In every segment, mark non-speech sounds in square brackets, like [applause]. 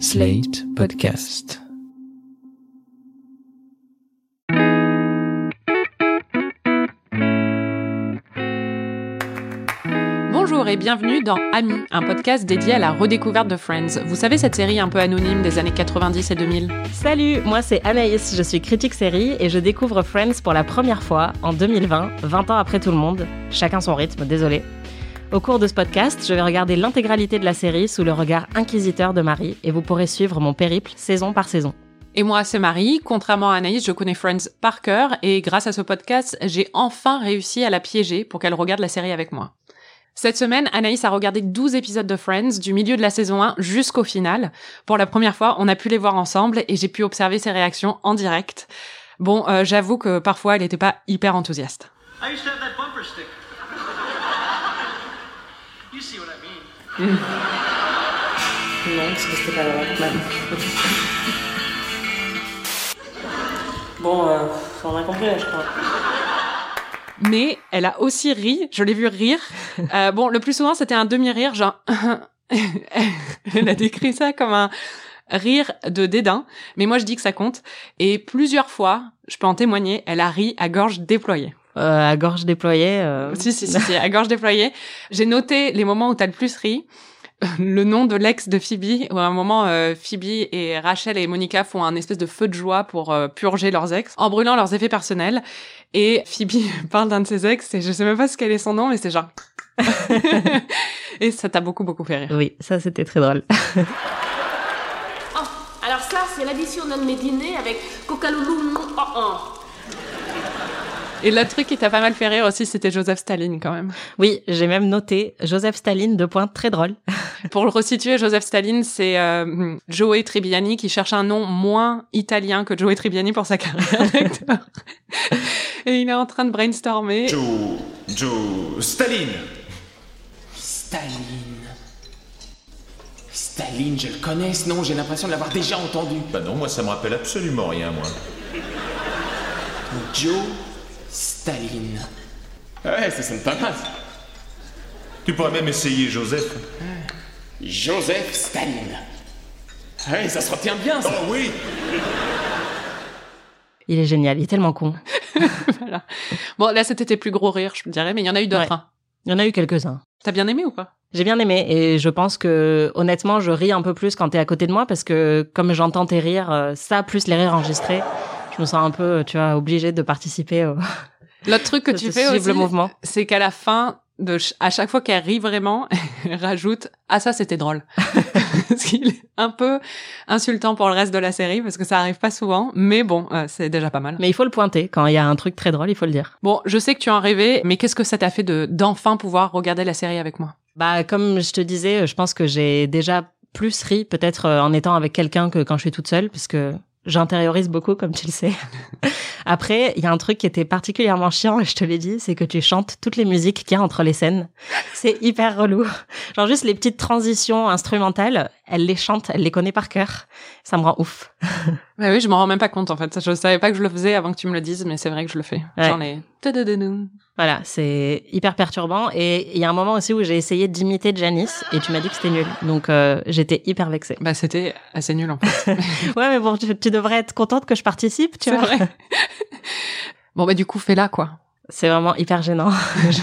Slate Podcast. Bonjour et bienvenue dans Ami, un podcast dédié à la redécouverte de Friends. Vous savez cette série un peu anonyme des années 90 et 2000 Salut, moi c'est Anaïs, je suis critique série et je découvre Friends pour la première fois en 2020, 20 ans après tout le monde. Chacun son rythme, désolé. Au cours de ce podcast, je vais regarder l'intégralité de la série sous le regard inquisiteur de Marie et vous pourrez suivre mon périple saison par saison. Et moi, c'est Marie. Contrairement à Anaïs, je connais Friends par cœur et grâce à ce podcast, j'ai enfin réussi à la piéger pour qu'elle regarde la série avec moi. Cette semaine, Anaïs a regardé 12 épisodes de Friends du milieu de la saison 1 jusqu'au final. Pour la première fois, on a pu les voir ensemble et j'ai pu observer ses réactions en direct. Bon, euh, j'avoue que parfois, elle n'était pas hyper enthousiaste. I used to have that bumper sticker. You see what I mean. [laughs] Non, parce que c'était pas drôle quand même. bon, euh, on a compris là, je crois. Mais elle a aussi ri, je l'ai vu rire. [laughs] Euh, bon, le plus souvent, c'était un demi-rire, genre... [laughs] elle a décrit ça comme un rire de dédain, mais moi je dis que ça compte. Et plusieurs fois, je peux en témoigner, elle a ri à gorge déployée. Euh, à gorge déployée. euh, Si, si, si, si, à gorge déployée. J'ai noté les moments où t'as le plus ri. Le nom de l'ex de Phoebe, où à un moment, euh, Phoebe et Rachel et Monica font un espèce de feu de joie pour euh, purger leurs ex, en brûlant leurs effets personnels. Et Phoebe [laughs] parle d'un de ses ex, et je sais même pas ce quel est son nom, mais c'est genre... [laughs] et ça t'a beaucoup, beaucoup fait rire. Oui, ça c'était très drôle. Oh, alors ça, c'est l'addition d'un de mes dîners avec coca-loulou. Oh, oh. Et le truc qui t'a pas mal fait rire aussi, c'était Joseph Staline, quand même. Oui, j'ai même noté Joseph Staline, deux points, très drôle. [laughs] Pour le resituer, Joseph Staline, c'est euh, Joey Tribbiani qui cherche un nom moins italien que Joey Tribbiani pour sa carrière [laughs] d'acteur. Et il est en train de brainstormer. Joe. Joe. Staline Staline. Staline, je le connais ce nom, j'ai l'impression de l'avoir déjà entendu. Bah non, moi ça me rappelle absolument rien, moi. Joe Staline. Ouais, ça sonne pas mal. Tu pourrais même essayer Joseph. Joseph Staline. Ouais, ça se retient bien, ça. Oh oui Il est génial, il est tellement con. [laughs] Voilà. Bon, là, c'était tes plus gros rires, je me dirais, mais il y en a eu d'autres. Ouais. hein. Il y en a eu quelques-uns. T'as bien aimé ou pas? J'ai bien aimé et je pense que honnêtement, je ris un peu plus quand t'es à côté de moi parce que comme j'entends tes rires, euh, ça plus les rires enregistrés, je me sens un peu, tu vois, obligée de participer au [laughs] L'autre truc que tu fais aussi, le mouvement. c'est qu'à la fin, de ch- à chaque fois qu'elle rit vraiment, [laughs] elle rajoute « Ah, ça, c'était drôle [laughs] ». Parce qu'il est un peu insultant pour le reste de la série, parce que ça arrive pas souvent, mais bon, euh, c'est déjà pas mal. Mais il faut le pointer quand il y a un truc très drôle, il faut le dire. Bon, je sais que tu en rêvais, mais qu'est-ce que ça t'a fait de d'enfin pouvoir regarder la série avec moi? Bah comme je te disais, je pense que j'ai déjà plus ri peut-être euh, en étant avec quelqu'un que quand je suis toute seule parce que j'intériorise beaucoup comme tu le sais. [laughs] Après, il y a un truc qui était particulièrement chiant et je te l'ai dit, c'est que tu chantes toutes les musiques qu'il y a entre les scènes. C'est hyper relou. Genre juste les petites transitions instrumentales, elle les chante, elle les connaît par cœur. Ça me rend ouf. [laughs] Bah oui, je m'en rends même pas compte en fait. Je savais pas que je le faisais avant que tu me le dises, mais c'est vrai que je le fais. Ouais. J'en ai. Voilà, c'est hyper perturbant. Et il y a un moment aussi où j'ai essayé d'imiter Janice et tu m'as dit que c'était nul. Donc euh, j'étais hyper vexée. Bah c'était assez nul en fait. [laughs] Ouais, mais bon, tu, tu devrais être contente que je participe, tu vois. vrai. [laughs] bon bah du coup fais-la quoi. C'est vraiment hyper gênant.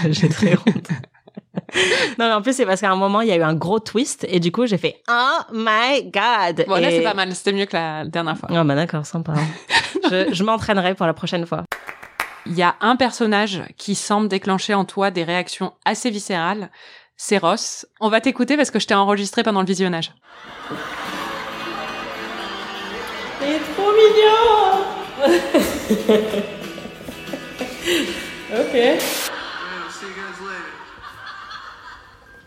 J'ai très honte. [laughs] non, mais en plus, c'est parce qu'à un moment, il y a eu un gros twist et du coup, j'ai fait Oh my god! Bon là c'est pas mal, c'était mieux que la dernière fois. Oh, bah d'accord, sympa. [laughs] je je m'entraînerai pour la prochaine fois. Il y a un personnage qui semble déclencher en toi des réactions assez viscérales. C'est Ross. On va t'écouter parce que je t'ai enregistré pendant le visionnage. C'est trop mignon! [laughs] ok. Yeah, see you guys later.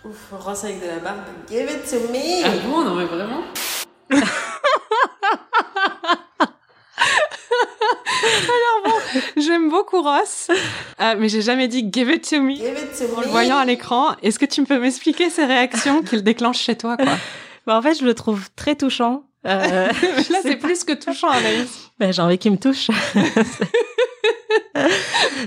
Ouf, Ross avec de la barbe. Give it to me! Ah bon, non mais vraiment [laughs] Alors bon, j'aime beaucoup Ross, euh, mais j'ai jamais dit give it to me. Give it to En le voyant à l'écran, est-ce que tu peux m'expliquer ces réactions qu'il déclenche chez toi, quoi? Bah, en fait, je le trouve très touchant. Euh, [laughs] Là, c'est plus que touchant, Anaïs. bah, j'ai envie qu'il me touche. [laughs]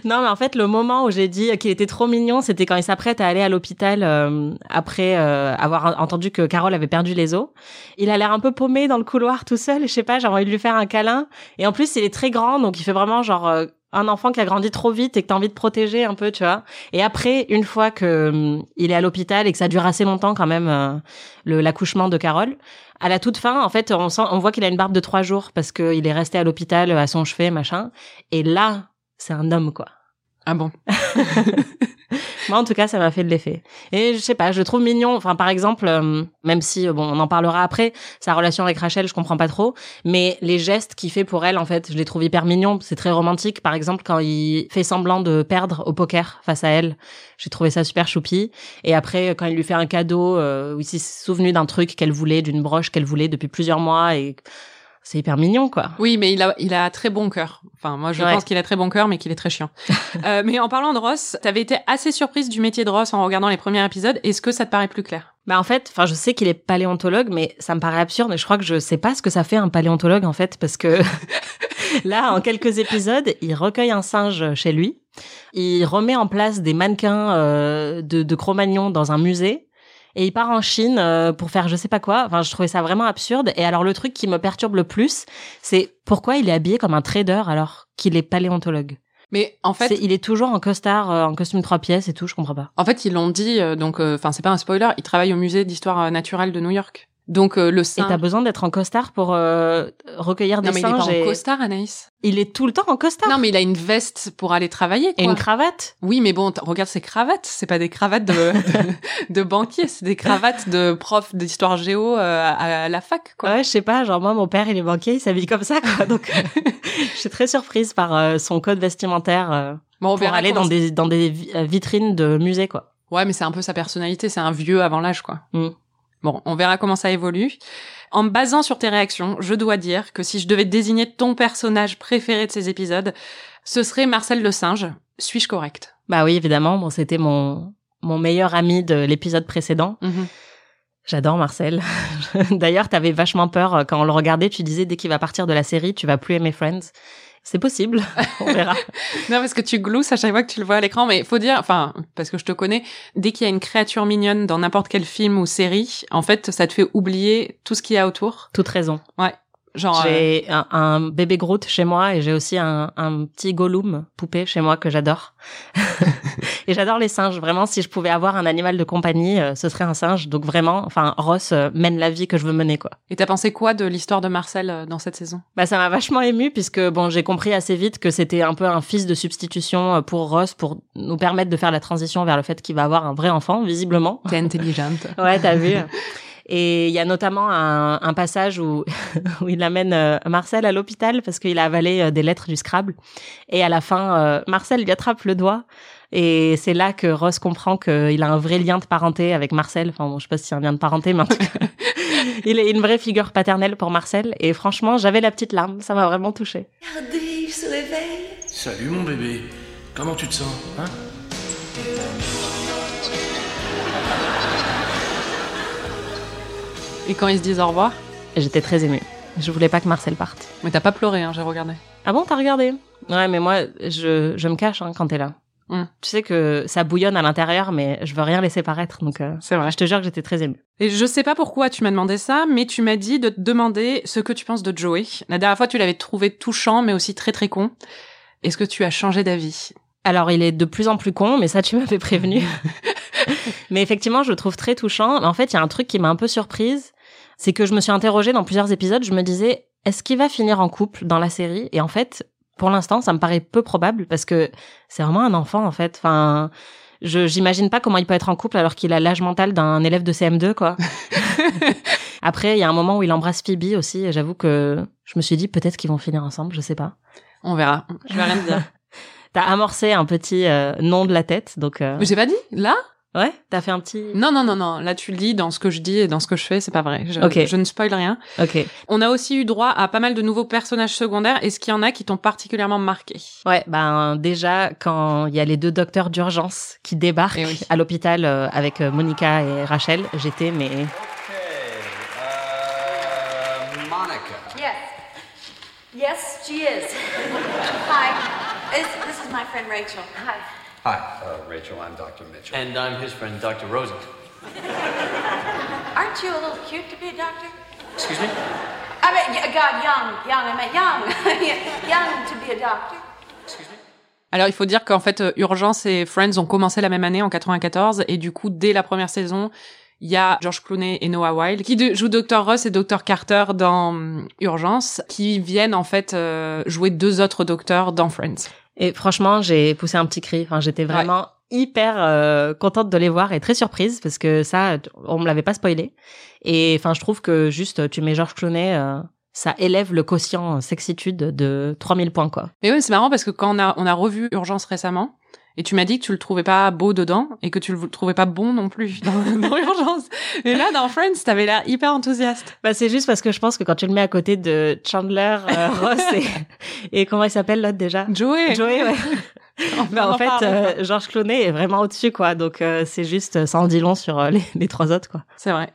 Non, mais en fait, le moment où j'ai dit qu'il était trop mignon, c'était quand il s'apprête à aller à l'hôpital euh, après euh, avoir entendu que Carole avait perdu les os. Il a l'air un peu paumé dans le couloir tout seul. Je sais pas, j'ai envie de lui faire un câlin. Et en plus, il est très grand, donc il fait vraiment genre euh, un enfant qui a grandi trop vite et que t'as envie de protéger un peu, tu vois. Et après, une fois que hum, il est à l'hôpital et que ça dure assez longtemps quand même, euh, l'accouchement de Carole, à la toute fin, en fait, on sent, on voit qu'il a une barbe de trois jours parce qu'il est resté à l'hôpital à son chevet, machin. Et là, c'est un homme, quoi. Ah bon? [laughs] [laughs] Moi, en tout cas, ça m'a fait de l'effet. Et je sais pas, je le trouve mignon. Enfin, par exemple, euh, même si, euh, bon, on en parlera après, sa relation avec Rachel, je comprends pas trop. Mais les gestes qu'il fait pour elle, en fait, je les trouve hyper mignons. C'est très romantique. Par exemple, quand il fait semblant de perdre au poker face à elle, j'ai trouvé ça super choupi. Et après, quand il lui fait un cadeau, euh, où il s'est souvenu d'un truc qu'elle voulait, d'une broche qu'elle voulait depuis plusieurs mois et c'est hyper mignon, quoi. Oui, mais il a, il a très bon cœur. Enfin, moi, je Ouais. pense qu'il a très bon cœur, mais qu'il est très chiant. [laughs] Euh, mais en parlant de Ross, t'avais été assez surprise du métier de Ross en regardant les premiers épisodes. Est-ce que ça te paraît plus clair? Bah en fait, enfin je sais qu'il est paléontologue, mais ça me paraît absurde. Et je crois que je sais pas ce que ça fait un paléontologue en fait, parce que [laughs] là, en quelques épisodes, il recueille un singe chez lui, il remet en place des mannequins euh, de, de Cro-Magnon dans un musée. Et il part en Chine euh, pour faire je sais pas quoi. Enfin, je trouvais ça vraiment absurde. Et alors, le truc qui me perturbe le plus, c'est pourquoi il est habillé comme un trader alors qu'il est paléontologue? Mais en fait, il est toujours en costard, euh, en costume trois pièces et tout. Je comprends pas. en fait, ils l'ont dit. euh, donc, enfin, c'est pas un spoiler. Il travaille au musée d'histoire naturelle de New York. Donc, euh, le Et singe. t'as besoin d'être en costard pour euh, recueillir non, des mais il est pas en et- costard, Anaïs. Il est tout le temps en costard. Non, mais il a une veste pour aller travailler. Quoi. Et une cravate. Oui, mais bon, regarde ses cravates. C'est pas des cravates de, de, [laughs] de banquier, c'est des cravates de prof d'histoire géo euh, à, à la fac, quoi. Ouais, je sais pas. Genre moi, mon père, il est banquier, il s'habille comme ça, quoi. [laughs] Donc, je suis très surprise par euh, son code vestimentaire euh, Bon, on pour aller dans des dans des euh, vitrines de musées, quoi. Ouais, mais c'est un peu sa personnalité, c'est un vieux avant l'âge, quoi. Mm. Bon, on verra comment ça évolue. En me basant sur tes réactions, je dois dire que si je devais désigner ton personnage préféré de ces épisodes, ce serait Marcel le singe. Suis-je correct Bah oui, évidemment. Bon, c'était mon mon meilleur ami de l'épisode précédent. J'adore Marcel. [laughs] D'ailleurs, t'avais vachement peur euh, quand on le regardait. Tu disais dès qu'il va partir de la série, tu vas plus aimer Friends. C'est possible. [laughs] on verra. [laughs] Non, parce que tu glousses à chaque fois que tu le vois à l'écran, mais faut dire, enfin, parce que je te connais, dès qu'il y a une créature mignonne dans n'importe quel film ou série, en fait, ça te fait oublier tout ce qu'il y a autour. Toute raison. Genre, euh, J'ai un, un bébé Groot chez moi et j'ai aussi un, un petit Gollum poupée chez moi que j'adore. [laughs] et j'adore les singes. Vraiment, si je pouvais avoir un animal de compagnie, euh, ce serait un singe. Donc vraiment, enfin, Ross euh, mène la vie que je veux mener, quoi. et t'as pensé quoi de l'histoire de Marcel euh, dans cette saison? Bah, ça m'a vachement ému puisque bon, j'ai compris assez vite que c'était un peu un fils de substitution euh, pour Ross pour nous permettre de faire la transition vers le fait qu'il va avoir un vrai enfant, visiblement. T'es intelligente. [laughs] Ouais, t'as vu. Et il y a notamment un, un passage où, [laughs] où il amène euh, Marcel à l'hôpital parce qu'il a avalé euh, des lettres du Scrabble. Et à la fin, euh, Marcel lui attrape le doigt. Et c'est là que Ross comprend qu'il a un vrai lien de parenté avec Marcel. Enfin, bon, je sais pas si c'est un lien de parenté, mais en tout cas, [laughs] il est une vraie figure paternelle pour Marcel. Et franchement, j'avais la petite larme. Ça m'a vraiment touchée. Regardez, il se réveille. Salut mon bébé, comment tu te sens hein? Et quand ils se disent au revoir j'étais très émue. Je voulais pas que Marcel parte. Mais t'as pas pleuré, hein, j'ai regardé. Ah bon, t'as regardé? Ouais, mais moi, je, je me cache hein, quand t'es là. Hmm. Tu sais que ça bouillonne à l'intérieur, mais je veux rien laisser paraître, donc euh, C'est vrai. je te jure que j'étais très émue. Et je sais pas pourquoi tu m'as demandé ça, mais tu m'as dit de te demander ce que tu penses de Joey. La dernière fois, tu l'avais trouvé touchant, mais aussi très très con. Est-ce que tu as changé d'avis? Alors, il est de plus en plus con, mais ça, tu m'avais prévenu. [laughs] mais effectivement, je le trouve très touchant. En fait, il y a un truc qui m'a un peu surprise, c'est que je me suis interrogée dans plusieurs épisodes, je me disais, est-ce qu'il va finir en couple dans la série? Et en fait, pour l'instant, ça me paraît peu probable, parce que c'est vraiment un enfant, en fait. Enfin... Je j'imagine pas comment il peut être en couple alors qu'il a l'âge mental d'un élève de CM2 quoi. [laughs] Après, il y a un moment où il embrasse Phoebe aussi et j'avoue que je me suis dit peut-être qu'ils vont finir ensemble, je sais pas. On verra. Je vais rien dire. [laughs] T'as amorcé un petit euh, nom de la tête donc euh, Mais j'ai pas dit Là? Ouais, t'as fait un petit Non, non, non, non. Là, tu le dis dans ce que je dis et dans ce que je fais, c'est pas vrai. Je, Ok. je ne spoil rien. OK. On a aussi eu droit à pas mal de nouveaux personnages secondaires. Est-ce qu'il y en a qui t'ont particulièrement marqué Ouais, ben déjà quand il y a les deux docteurs d'urgence qui débarquent Eh oui. à l'hôpital euh, avec euh, Monica et Rachel, j'étais mais Monica. Yes. Yes, she is. [laughs] Hi. This, this is my friend Rachel. Hi. Hi, uh, Rachel. I'm Dr. Mitchell. And I'm his friend, Dr. Rosen. Aren't you a little cute to be a doctor? Excuse me? I mean, God, young, young, I meant young. [laughs] young to be a doctor. Alors, il faut dire qu'en fait, euh, Urgence et Friends ont commencé la même année, en 94, et du coup, dès la première saison, il y a George Clooney et Noah Wilde qui jouent Dr. Ross et Dr. Carter dans hum, Urgence, qui viennent en fait euh, jouer deux autres docteurs dans Friends. Et franchement, j'ai poussé un petit cri. Enfin, j'étais vraiment hyper euh, contente de les voir et très surprise parce que ça, on me l'avait pas spoilé. Et enfin, je trouve que juste tu mets George Clooney, euh, ça élève le quotient sexitude de 3000 points quoi. Mais oui, c'est marrant parce que quand on a, on a revu Urgence récemment, et tu m'as dit que tu le trouvais pas beau dedans, et que tu le trouvais pas bon non plus [laughs] dans, dans Urgence. Et là, dans Friends, t'avais l'air hyper enthousiaste. Bah c'est juste parce que je pense que quand tu le mets à côté de Chandler, euh, [laughs] Ross et, et comment il s'appelle l'autre déjà? Joey. Joey, ouais. [laughs] Bah, en en fait, euh, George Clooney est vraiment au-dessus, quoi. Donc, euh, c'est juste, ça en dit long sur euh, les, les trois autres, quoi. C'est vrai.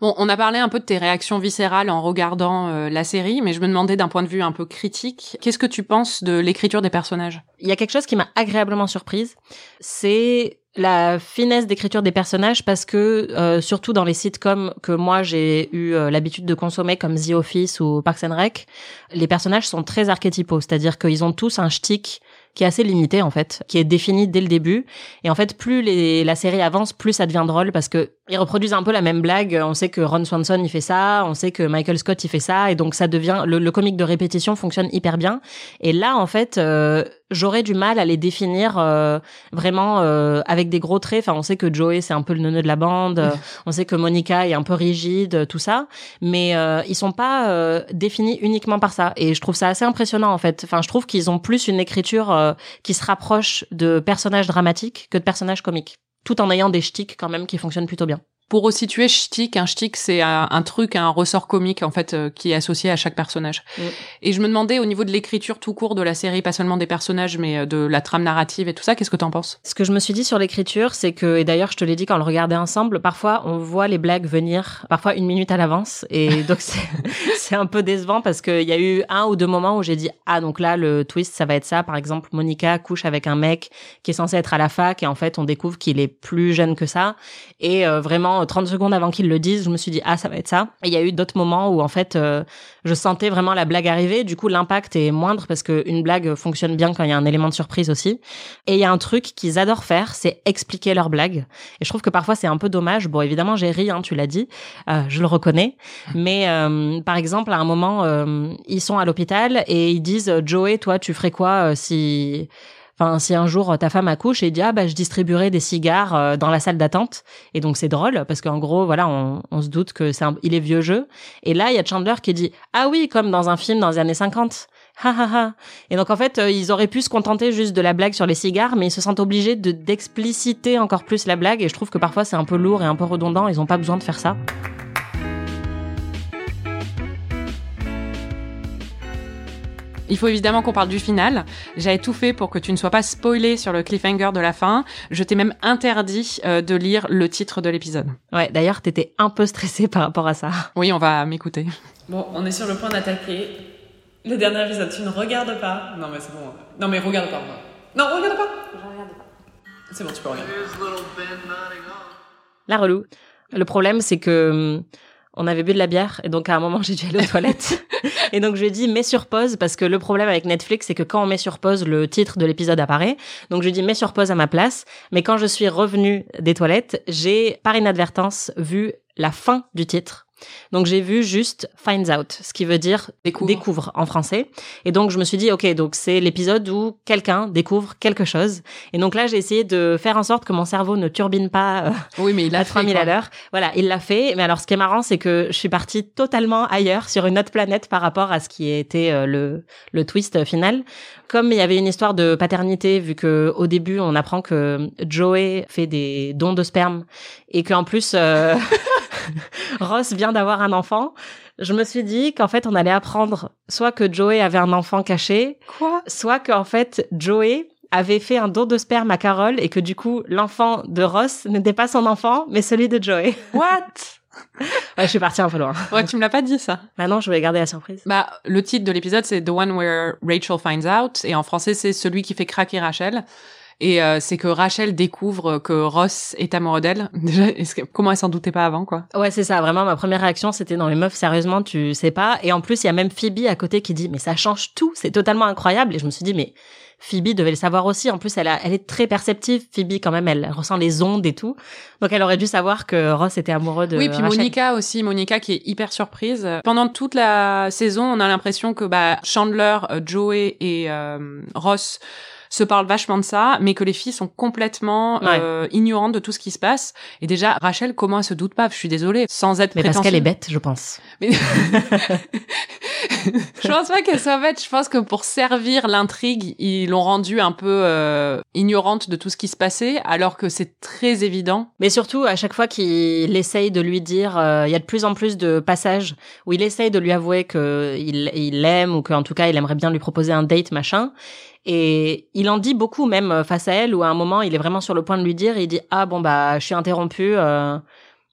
Bon, on a parlé un peu de tes réactions viscérales en regardant euh, la série, mais je me demandais d'un point de vue un peu critique, qu'est-ce que tu penses de l'écriture des personnages? Il y a quelque chose qui m'a agréablement surprise, c'est la finesse d'écriture des personnages parce que euh, surtout dans les sitcoms que moi j'ai eu euh, l'habitude de consommer comme The Office ou Parks and Rec, les personnages sont très archétypaux, c'est-à-dire qu'ils ont tous un shtick qui est assez limité en fait, qui est défini dès le début. Et en fait, plus la série avance, plus ça devient drôle parce que ils reproduisent un peu la même blague. On sait que Ron Swanson il fait ça, on sait que Michael Scott il fait ça, et donc ça devient le, le comique de répétition fonctionne hyper bien. Et là, en fait, euh, j'aurais du mal à les définir euh, vraiment euh, avec des gros traits. Enfin, on sait que Joey c'est un peu le neuneu de la bande, [laughs] on sait que Monica est un peu rigide, tout ça, mais euh, ils sont pas euh, définis uniquement par ça. Et je trouve ça assez impressionnant en fait. Enfin, je trouve qu'ils ont plus une écriture euh, qui se rapproche de personnages dramatiques que de personnages comiques, tout en ayant des ch'tics quand même qui fonctionnent plutôt bien. Pour resituer shtick, un shtick c'est un, un truc, un ressort comique en fait euh, qui est associé à chaque personnage. Mm. Et je me demandais au niveau de l'écriture tout court de la série, pas seulement des personnages, mais euh, de la trame narrative et tout ça, qu'est-ce que t'en penses? Ce que je me suis dit sur l'écriture, c'est que, et d'ailleurs je te l'ai dit quand on le regardait ensemble, parfois on voit les blagues venir, parfois une minute à l'avance, et [laughs] donc c'est c'est un peu décevant parce qu'il y a eu un ou deux moments où j'ai dit ah donc là le twist ça va être ça, par exemple Monica couche avec un mec qui est censé être à la fac et en fait on découvre qu'il est plus jeune que ça, et euh, vraiment 30 secondes avant qu'il le dise, je me suis dit ah ça va être ça. Et il y a eu d'autres moments où en fait euh, je sentais vraiment la blague arriver, du coup l'impact est moindre parce que une blague fonctionne bien quand il y a un élément de surprise aussi. Et il y a un truc qu'ils adorent faire, c'est expliquer leurs blagues. Et je trouve que parfois c'est un peu dommage. Bon, évidemment, j'ai ri, hein, tu l'as dit, euh, je le reconnais. Mais euh, par exemple, à un moment, euh, ils sont à l'hôpital et ils disent Joey, toi, tu ferais quoi euh, si Enfin, si un jour euh, ta femme accouche et dit ah bah je distribuerai des cigares euh, dans la salle d'attente. Et donc c'est drôle parce qu'en gros voilà on, se doute que c'est il est vieux jeu. Et là il y a Chandler qui dit ah oui comme dans un film dans les années 50 ha ha ha. Et donc en fait euh, ils auraient pu se contenter juste de la blague sur les cigares mais ils se sentent obligés de d'expliciter encore plus la blague. Et je trouve que parfois c'est un peu lourd et un peu redondant. Ils ont pas besoin de faire ça Il faut évidemment qu'on parle du final. J'avais tout fait pour que tu ne sois pas spoilé sur le cliffhanger de la fin. Je t'ai même interdit euh, de lire le titre de l'épisode. ouais d'ailleurs t'étais un peu stressée par rapport à ça Oui, on va m'écouter. Bon, on est sur le point d'attaquer le dernier épisode. Tu ne regardes pas. Non, mais c'est bon. Non, mais regarde pas. Non, regarde pas. Je regarde pas. C'est bon, tu peux regarder. Ben. La relou. Le problème, c'est que hum, on avait bu de la bière et donc à un moment [laughs] j'ai dû aller aux toilettes. Et donc je lui ai dit mets sur pause parce que le problème avec Netflix c'est que quand on met sur pause le titre de l'épisode apparaît donc je lui ai dit mets sur pause à ma place. Mais quand je suis revenue des toilettes j'ai par inadvertance vu la fin du titre donc j'ai vu juste finds out, ce qui veut dire Découvre. découvre en français. Et donc je me suis dit ok donc c'est l'épisode où quelqu'un découvre quelque chose. Et donc là j'ai essayé de faire en sorte que mon cerveau ne turbine pas euh, Oui, mais il a à fait, 3000 quoi. à l'heure. Voilà, il l'a fait. Mais alors, ce qui est marrant, c'est que je suis partie totalement ailleurs, sur une autre planète par rapport à ce qui était euh, le, le twist final. Comme il y avait une histoire de paternité, vu que au début, on apprend que Joey fait des dons de sperme et qu'en plus, euh, [laughs] [laughs] Ross vient d'avoir un enfant. Je me suis dit qu'en fait, on allait apprendre soit que Joey avait un enfant caché, Quoi? soit qu'en fait, Joey avait fait un don de sperme à Carole et que du coup, l'enfant de Ross n'était pas son enfant, mais celui de Joey. [laughs] What? Ouais, je suis partie un peu loin. Ouais, tu me l'as pas dit ça. Bah non, je voulais garder la surprise. Bah, le titre de l'épisode, c'est The One Where Rachel Finds Out, et en français, c'est celui qui fait craquer Rachel. Et euh, c'est que Rachel découvre que Ross est amoureux d'elle. [laughs] Déjà, est-ce que- comment elle s'en doutait pas avant, quoi? Ouais, c'est ça. Vraiment, ma première réaction, c'était dans les meufs, sérieusement, tu sais pas. Et en plus, il y a même Phoebe à côté qui dit, mais ça change tout, c'est totalement incroyable. Et je me suis dit, mais Phoebe devait le savoir aussi. En plus, elle, a, elle est très perceptive. Phoebe, quand même, elle ressent les ondes et tout. Donc, elle aurait dû savoir que Ross était amoureux de Oui, puis Rachel. Monica aussi, Monica qui est hyper surprise. Pendant toute la saison, on a l'impression que bah, Chandler, euh, Joey et euh, Ross se parlent vachement de ça, mais que les filles sont complètement Ouais. euh, ignorantes de tout ce qui se passe. Et déjà, Rachel, comment elle se doute pas? Je suis désolée, sans être Mais parce qu'elle est bête, je pense. Mais- [laughs] je pense pas qu'elle soit bête. Je pense que pour servir l'intrigue, ils l'ont rendue un peu euh, ignorante de tout ce qui se passait, alors que c'est très évident. Mais surtout, à chaque fois qu'il essaye de lui dire, euh, il y a de plus en plus de passages où il essaye de lui avouer que il il l'aime ou qu'en tout cas il aimerait bien lui proposer un date machin. Et il en dit beaucoup même euh, face à elle où à un moment il est vraiment sur le point de lui dire, il dit ah bon bah je suis interrompu, euh,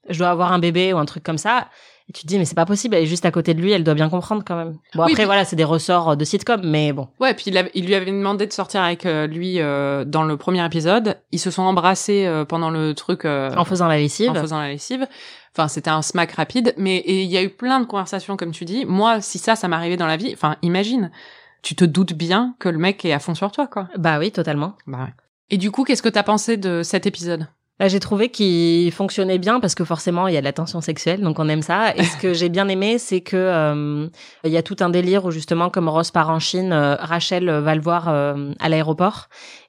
je dois avoir un bébé ou un truc comme ça. Et tu te dis mais c'est pas possible, elle est juste à côté de lui, elle doit bien comprendre quand même. Bon Oui, après puis- voilà c'est des ressorts de sitcom mais bon. Ouais, puis il, lui avait demandé de sortir avec euh, lui euh, dans le premier épisode. Ils se sont embrassés euh, pendant le truc euh, En faisant la lessive. en faisant la lessive. Enfin, c'était un smack rapide, mais et il y a eu plein de conversations comme tu dis. Moi, si ça, ça m'arrivait dans la vie, enfin, imagine, tu te doutes bien que le mec est à fond sur toi, quoi. Bah oui totalement. Bah ouais. Et du coup, qu'est-ce que t'as pensé de cet épisode? Là, j'ai trouvé qu'il fonctionnait bien parce que forcément, il y a de la tension sexuelle, donc on aime ça. Et ce que [laughs] j'ai bien aimé, c'est que euh, il y a tout un délire où justement, comme Ross part en Chine, euh, Rachel va le voir euh, à l'aéroport.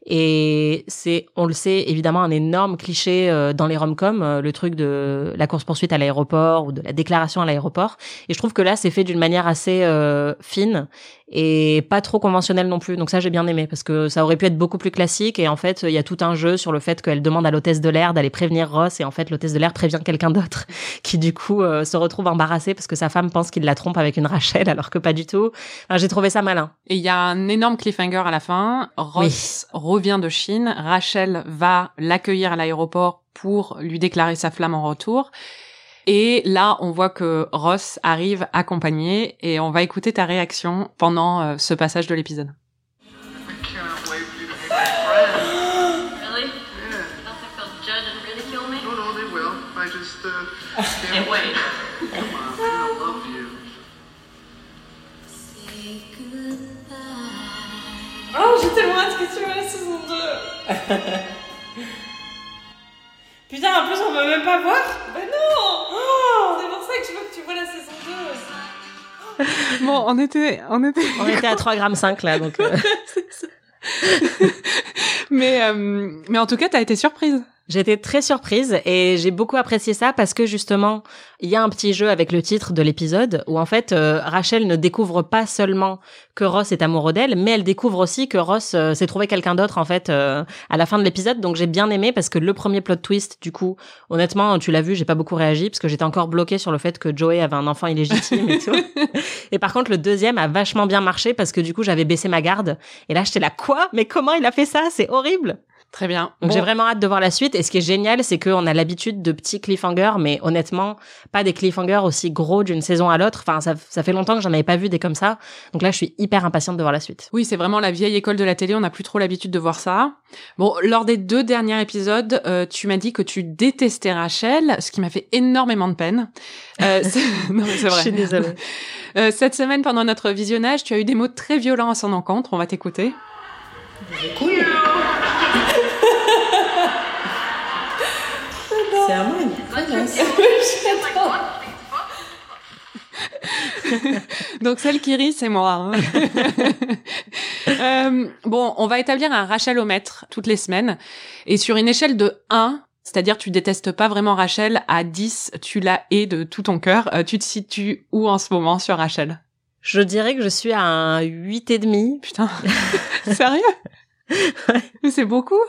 Et c'est, on le sait, évidemment, un énorme cliché euh, dans les rom-coms, euh, le truc de la course-poursuite à l'aéroport ou de la déclaration à l'aéroport. Et je trouve que là, c'est fait d'une manière assez euh, fine et pas trop conventionnelle non plus. Donc ça, j'ai bien aimé parce que ça aurait pu être beaucoup plus classique. Et en fait, il y a tout un jeu sur le fait qu'elle demande à l'hôtesse de l'air d'aller prévenir Ross et en fait, l'hôtesse de l'air prévient quelqu'un d'autre [laughs] qui du coup euh, se retrouve embarrassé parce que sa femme pense qu'il la trompe avec une Rachel [laughs] alors que pas du tout. Enfin, j'ai trouvé ça malin. Et il y a un énorme cliffhanger à la fin. Ross revient de Chine. Rachel va l'accueillir à l'aéroport pour lui déclarer sa flamme en retour. Et là, on voit que Ross arrive accompagné et on va écouter ta réaction pendant euh, ce passage de l'épisode. Saison 2. [laughs] Putain, en plus, on veut même pas voir Ben non Oh, C'est pour ça que je veux que tu vois la saison 2. [laughs] Bon, on était, on était. On était à 3 grammes 5 là, donc. euh, [laughs] mais, euh, mais en tout cas, t'as été surprise. J'étais très surprise et j'ai beaucoup apprécié ça parce que justement, il y a un petit jeu avec le titre de l'épisode où en fait euh, Rachel ne découvre pas seulement que Ross est amoureux d'elle, mais elle découvre aussi que Ross euh, s'est trouvé quelqu'un d'autre en fait euh, à la fin de l'épisode. Donc j'ai bien aimé parce que le premier plot twist, du coup, honnêtement, tu l'as vu, j'ai pas beaucoup réagi parce que j'étais encore bloquée sur le fait que Joey avait un enfant illégitime et tout. [laughs] et par contre, le deuxième a vachement bien marché parce que du coup, j'avais baissé ma garde et là j'étais là quoi? Mais comment il a fait ça? C'est horrible. Très bien. Donc Bon. j'ai vraiment hâte de voir la suite. Et ce qui est génial, c'est qu'on a l'habitude de petits cliffhangers, mais honnêtement, pas des cliffhangers aussi gros d'une saison à l'autre. Enfin, ça, ça fait longtemps que j'en avais pas vu des comme ça. Donc là, je suis hyper impatiente de voir la suite. Oui, c'est vraiment la vieille école de la télé. On n'a plus trop l'habitude de voir ça. Bon, lors des deux derniers épisodes, euh, tu m'as dit que tu détestais Rachel, ce qui m'a fait énormément de peine. Euh, [laughs] non, mais c'est vrai. Je suis désolée. Euh, cette semaine, pendant notre visionnage, tu as eu des mots très violents à son encontre. On va t'écouter. C'est à moi. [laughs] Donc celle qui rit, c'est moi. hein. [laughs] Euh, bon, on va établir un Rachelomètre toutes les semaines. Et sur une échelle de 1, c'est-à-dire tu détestes pas vraiment Rachel, à 10, tu la hais de tout ton cœur. Euh, tu te situes où en ce moment sur Rachel? Je dirais que je suis à un 8 et demi. Putain, [laughs] sérieux? Mais c'est beaucoup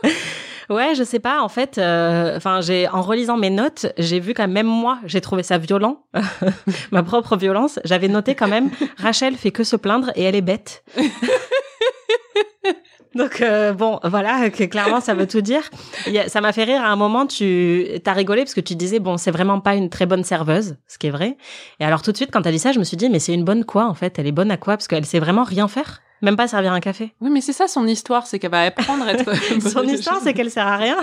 Ouais, je sais pas. En fait, euh, enfin, j'ai en relisant mes notes, j'ai vu quand même moi, j'ai trouvé ça violent, [laughs] ma propre violence. J'avais noté quand même [laughs] Rachel fait que se plaindre et elle est bête. [laughs] Donc euh, bon, voilà, que clairement ça veut tout dire. A- ça m'a fait rire à un moment. Tu t'as rigolé parce que tu disais bon, c'est vraiment pas une très bonne serveuse, ce qui est vrai. Et alors tout de suite quand t'as dit ça, je me suis dit mais c'est une bonne quoi en fait? Elle est bonne à quoi? Parce qu'elle sait vraiment rien faire, même pas servir un café. Oui, mais c'est ça son histoire, c'est qu'elle va apprendre à être. [laughs] Son histoire, c'est qu'elle sert à rien.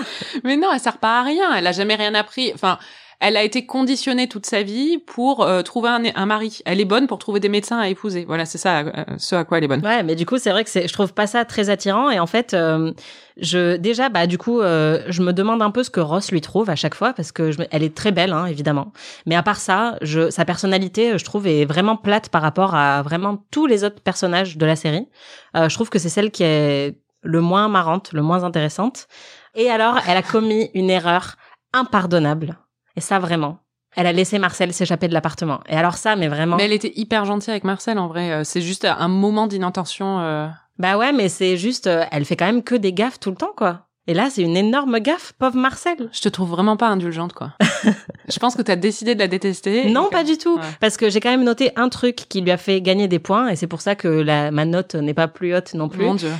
Mais non, elle sert pas à rien. Elle a jamais rien appris. Enfin, elle a été conditionnée toute sa vie pour euh, trouver un, un mari. Elle est bonne pour trouver des médecins à épouser. Voilà, c'est ça, euh, ce à quoi elle est bonne. Ouais, mais du coup, c'est vrai que je trouve pas ça très attirant. Et en fait, euh, je déjà, bah, du coup, euh, je me demande un peu ce que Ross lui trouve à chaque fois parce que je, elle est très belle, hein, évidemment. Mais à part ça, je, sa personnalité, je trouve, est vraiment plate par rapport à vraiment tous les autres personnages de la série. Euh, je trouve que c'est celle qui est le moins marrante, le moins intéressante. Et alors, elle a commis une erreur impardonnable. Et ça, vraiment. Elle a laissé Marcel s'échapper de l'appartement. Et alors ça, mais vraiment. Mais elle était hyper gentille avec Marcel, en vrai. Euh, C'est juste un moment d'inattention. euh. Bah ouais, mais c'est juste, euh, elle fait quand même que des gaffes tout le temps, quoi. Et là, c'est une énorme gaffe, pauvre Marcel. Je te trouve vraiment pas indulgente, quoi. [laughs] je pense que t'as décidé de la détester. Non, Et pas du tout. Ouais. Parce que j'ai quand même noté un truc qui lui a fait gagner des points, et c'est pour ça que la, ma note n'est pas plus haute non plus. Mon dieu.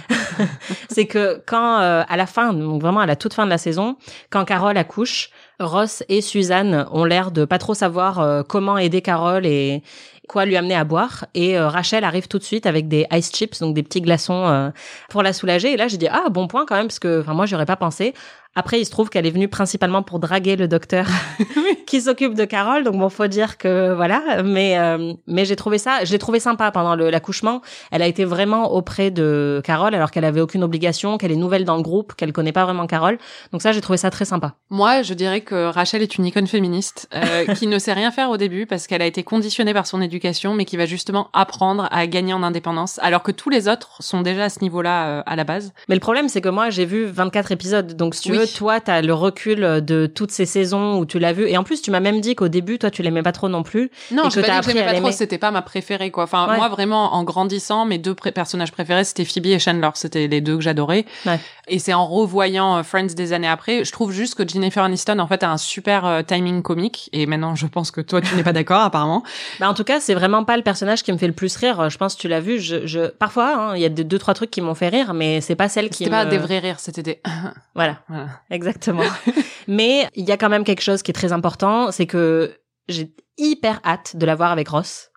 [laughs] c'est que quand, euh, à la fin, donc vraiment à la toute fin de la saison, quand Carole accouche, Ross et Suzanne ont l'air de pas trop savoir euh, comment aider Carole et quoi lui amener à boire. Et euh, Rachel arrive tout de suite avec des ice chips, donc des petits glaçons euh, pour la soulager. Et là, j'ai dit ah bon point quand même parce que enfin moi j'aurais pas pensé. Après, il se trouve qu'elle est venue principalement pour draguer le docteur [laughs] qui s'occupe de Carole. Donc bon, faut dire que voilà. Mais euh, mais j'ai trouvé ça, je l'ai trouvé sympa pendant l'accouchement. Elle a été vraiment auprès de Carole alors qu'elle avait aucune obligation, qu'elle est nouvelle dans le groupe, qu'elle connaît pas vraiment Carole. Donc ça, j'ai trouvé ça très sympa. Moi, je dirais que Rachel est une icône féministe euh, [laughs] qui ne sait rien faire au début parce qu'elle a été conditionnée par son éducation, mais qui va justement apprendre à gagner en indépendance, alors que tous les autres sont déjà à ce niveau-là euh, à la base. Mais le problème, c'est que moi, j'ai vu 24 épisodes. Donc, si tu Oui. Veux, toi, t'as le recul de toutes ces saisons où tu l'as vu. Et en plus, tu m'as même dit qu'au début, toi, tu l'aimais pas trop non plus. Non, Et que pas que pas trop, c'était pas ma préférée, quoi. Enfin, Ouais. moi, vraiment, en grandissant, mes deux personnages préférés, c'était Phoebe et Chandler. C'était les deux que j'adorais. Ouais. Et c'est en revoyant euh, Friends des années après, je trouve juste que Jennifer Aniston, en fait, a un super euh, timing comique. Et maintenant, je pense que toi, tu n'es pas d'accord, apparemment. Bah, en tout cas, c'est vraiment pas le personnage qui me fait le plus rire. Je pense que tu l'as vu. Je, je... Parfois, hein, il y a deux, deux, trois trucs qui m'ont fait rire, mais c'est pas celle qui C'était me... pas des vrais rires, c'était des... [laughs] Voilà. Voilà. Exactement. [laughs] Mais il y a quand même quelque chose qui est très important, c'est que j'ai hyper hâte de la voir avec Ross.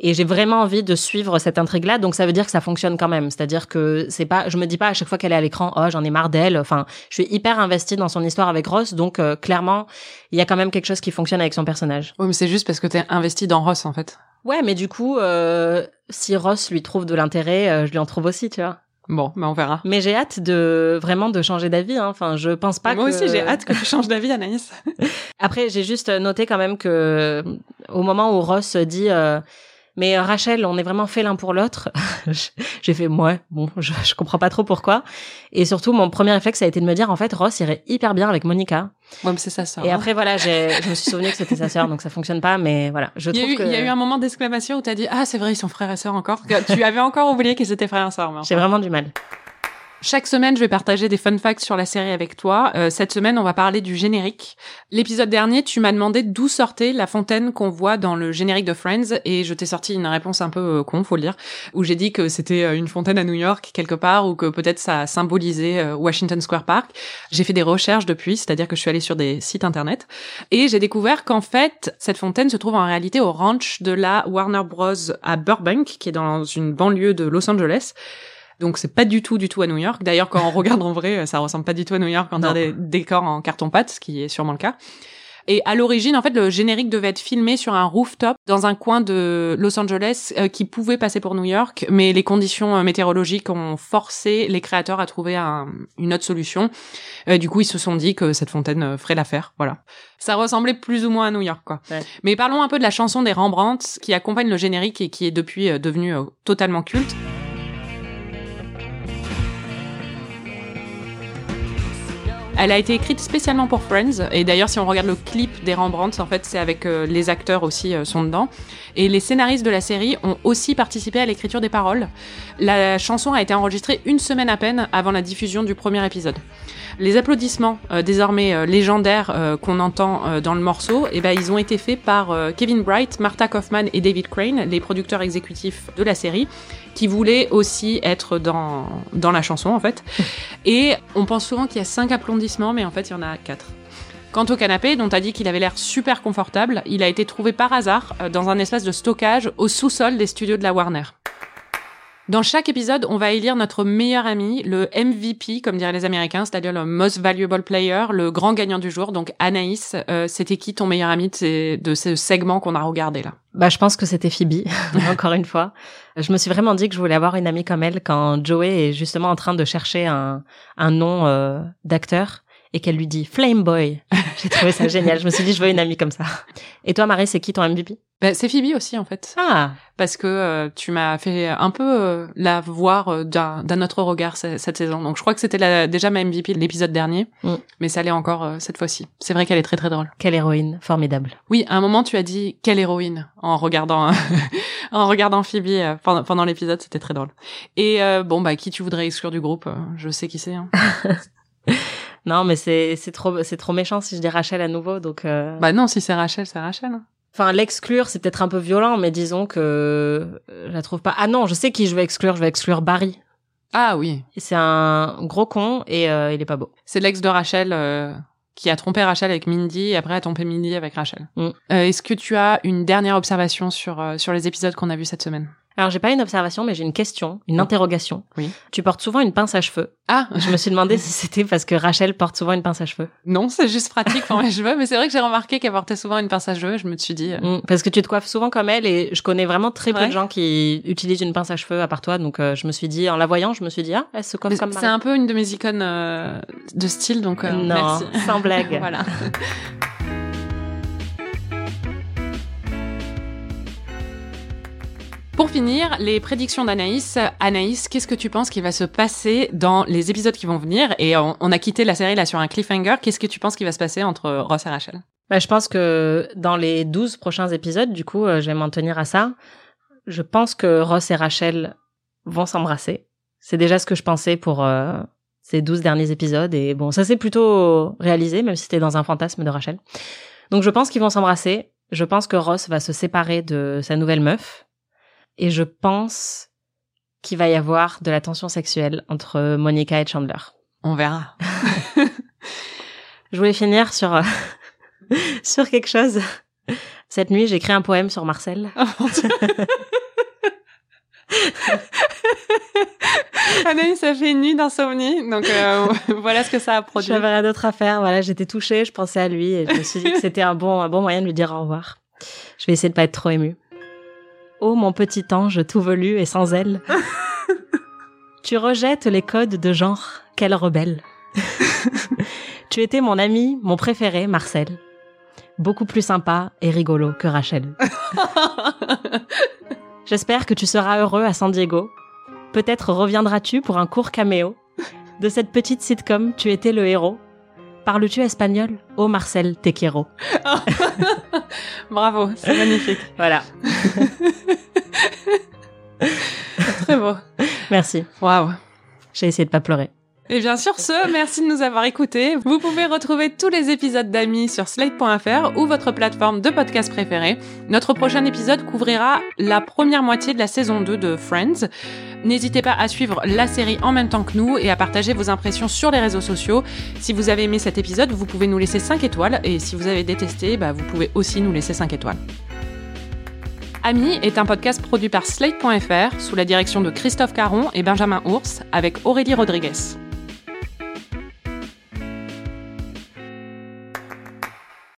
Et j'ai vraiment envie de suivre cette intrigue-là, donc ça veut dire que ça fonctionne quand même. C'est-à-dire que c'est pas, je me dis pas à chaque fois qu'elle est à l'écran, oh j'en ai marre d'elle. Enfin, je suis hyper investie dans son histoire avec Ross, donc euh, clairement, il y a quand même quelque chose qui fonctionne avec son personnage. Oui, mais c'est juste parce que t'es investi dans Ross, en fait. Ouais, mais du coup, euh, si Ross lui trouve de l'intérêt, euh, je lui en trouve aussi, tu vois. Bon, mais on verra. Mais j'ai hâte de vraiment de changer d'avis. Hein. Enfin, je pense pas Moi que. aussi, j'ai hâte que tu changes d'avis, Anaïs. [laughs] Après, j'ai juste noté quand même que au moment où Ross dit euh, mais euh, Rachel, on est vraiment fait l'un pour l'autre. [laughs] j'ai fait moi, bon, je, je comprends pas trop pourquoi. Et surtout, mon premier réflexe a été de me dire en fait, Ross irait hyper bien avec Monica. Ouais, mais c'est ça, ça. Et après, voilà, j'ai, je me suis souvenu que c'était sa sœur, donc ça fonctionne pas. Mais voilà, je Il y, a trouve eu, que il y a eu un moment d'exclamation où t'as dit ah c'est vrai ils sont frères et sœurs encore. tu avais encore oublié qu'ils étaient frères et sœurs. j'ai vraiment du mal. Chaque semaine, je vais partager des fun facts sur la série avec toi. Euh, cette semaine, on va parler du générique. L'épisode dernier, tu m'as demandé d'où sortait la fontaine qu'on voit dans le générique de Friends, et je t'ai sorti une réponse un peu euh, con, faut le dire, où j'ai dit que c'était euh, une fontaine à New York quelque part, ou que peut-être ça symbolisait euh, Washington Square Park. J'ai fait des recherches depuis, c'est-à-dire que je suis allée sur des sites internet, et j'ai découvert qu'en fait, cette fontaine se trouve en réalité au ranch de la Warner Bros. à Burbank, qui est dans une banlieue de Los Angeles. Donc c'est pas du tout du tout à New York. D'ailleurs quand on regarde en vrai, ça ressemble pas du tout à New York quand on a des décors en carton pâte, ce qui est sûrement le cas. Et à l'origine, en fait, le générique devait être filmé sur un rooftop dans un coin de Los Angeles euh, qui pouvait passer pour New York, mais les conditions euh, météorologiques ont forcé les créateurs à trouver un- une autre solution. Euh, du coup, ils se sont dit que cette fontaine ferait l'affaire. Voilà. Ça ressemblait plus ou moins à New York, quoi. Ouais. Mais parlons un peu de la chanson des Rembrandt qui accompagne le générique et qui est depuis devenue totalement culte. Elle a été écrite spécialement pour Friends, et d'ailleurs si on regarde le clip des Rembrandt, en fait c'est avec euh, les acteurs aussi euh, sont dedans. Et les scénaristes de la série ont aussi participé à l'écriture des paroles. La chanson a été enregistrée une semaine à peine avant la diffusion du premier épisode. Les applaudissements euh, désormais légendaires qu'on entend dans le morceau, eh ben, ils ont été faits par Kevin Bright, Martha Kaufman et David Crane, les producteurs exécutifs de la série, qui voulaient aussi être dans, dans la chanson en fait. [laughs] Et on pense souvent qu'il y a cinq applaudissements, mais en fait il y en a quatre. Quant au canapé, dont t'as dit qu'il avait l'air super confortable, il a été trouvé par hasard euh, dans un espace de stockage au sous-sol des studios de la Warner. Dans chaque épisode, on va élire notre meilleur ami, le MVP, comme diraient les Américains, c'est-à-dire le Most Valuable Player, le grand gagnant du jour. Donc Anaïs, euh, c'était qui ton meilleur ami de, ces- de ce segment qu'on a regardé là? Bah, je pense que c'était Phoebe, [laughs] encore une fois. Je me suis vraiment dit que je voulais avoir une amie comme elle quand Joey est justement en train de chercher un, un nom euh, d'acteur et qu'elle lui dit Flame Boy. [laughs] J'ai trouvé ça génial. Je me suis dit, je veux une amie comme ça. Et toi, Marie, c'est qui ton MVP Ben, C'est Phoebe aussi en fait. Ah, parce que euh, tu m'as fait un peu euh, la voir euh, d'un d'un autre regard ce- cette saison. Donc je crois que c'était déjà ma MVP de l'épisode dernier, Mm. mais ça l'est encore euh, cette fois-ci. C'est vrai qu'elle est très très drôle. quelle héroïne, formidable. Oui, à un moment tu as dit quelle héroïne en regardant [laughs] en regardant Phoebe euh, pendant, pendant l'épisode, c'était très drôle. Et euh, bon bah qui tu voudrais exclure du groupe, je sais qui c'est. Hein. [laughs] Non, mais c'est c'est trop c'est trop méchant si je dis Rachel à nouveau. Donc, euh... bah non, si c'est Rachel, c'est Rachel. hein. enfin l'exclure, c'est peut-être un peu violent, mais disons que euh, je la trouve pas. Ah non, je sais qui je vais exclure. Je vais exclure Barry. Ah oui, C'est un gros con et euh, il est pas beau. c'est l'ex de Rachel. euh, qui a trompé Rachel avec Mindy et après a trompé Mindy avec Rachel. Mm. Est-ce que tu as une dernière observation sur, sur les épisodes qu'on a vus cette semaine? Alors j'ai pas une observation, mais j'ai une question, une interrogation. Oui. Tu portes souvent une pince à cheveux. Ah Je me suis demandé si c'était parce que Rachel porte souvent une pince à cheveux. Non, c'est juste pratique pour mes cheveux, mais c'est vrai que j'ai remarqué qu'elle portait souvent une pince à cheveux. Je me suis dit, euh, Mm, parce que tu te coiffes souvent comme elle et je connais vraiment très peu Ouais. de gens qui utilisent une pince à cheveux à part toi. Donc euh, je me suis dit, en la voyant, je me suis dit, ah, elle se coiffe mais comme c'est un peu une de mes icônes euh, de style, donc Non, merci. sans blague. [laughs] voilà. [laughs] Pour finir, les prédictions d'Anaïs. Anaïs, qu'est-ce que tu penses qui va se passer dans les épisodes qui vont venir? Et on, a quitté la série là sur un cliffhanger. Qu'est-ce que tu penses qui va se passer entre Ross et Rachel? Bah, je pense que dans les 12 prochains épisodes, du coup, euh, je vais m'en tenir à ça. Je pense que Ross et Rachel vont s'embrasser. C'est déjà ce que je pensais pour euh, ces 12 derniers épisodes. Et bon, ça s'est plutôt réalisé, même si c'était dans un fantasme de Rachel. Donc je pense qu'ils vont s'embrasser. Je pense que Ross va se séparer de sa nouvelle meuf. Et je pense qu'il va y avoir de la tension sexuelle entre Monica et Chandler. On verra. [laughs] Je voulais finir sur [laughs] sur quelque chose. Cette nuit, j'ai écrit un poème sur Marcel. [laughs] Anaïs a fait une nuit d'insomnie, donc euh, voilà ce que ça a produit. J'avais rien d'autre à faire. Voilà, j'étais touchée, je pensais à lui et je me suis dit que c'était un bon un bon moyen de lui dire au revoir. Je vais essayer de pas être trop émue. Oh mon petit ange tout velu et sans aile. [laughs] tu rejettes les codes de genre, quel rebelle. [laughs] tu étais mon ami, mon préféré, Marcel. Beaucoup plus sympa et rigolo que Rachel. [laughs] J'espère que tu seras heureux à San Diego. Peut-être reviendras-tu pour un court caméo. De cette petite sitcom, tu étais le héros. Parles-tu espagnol? Oh Marcel, te quiero. [laughs] Bravo, c'est magnifique. Voilà. [laughs] Très beau. Merci. Waouh. J'ai essayé de pas pleurer. Et bien sur ce, merci de nous avoir écoutés. Vous pouvez retrouver tous les épisodes d'Amis sur slate.fr ou votre plateforme de podcast préférée. Notre prochain épisode couvrira la première moitié de la saison 2 de Friends. N'hésitez pas à suivre la série en même temps que nous et à partager vos impressions sur les réseaux sociaux. Si vous avez aimé cet épisode, vous pouvez nous laisser 5 étoiles et si vous avez détesté, bah, vous pouvez aussi nous laisser 5 étoiles. Ami est un podcast produit par Slate.fr sous la direction de Christophe Caron et Benjamin Ours avec Aurélie Rodriguez.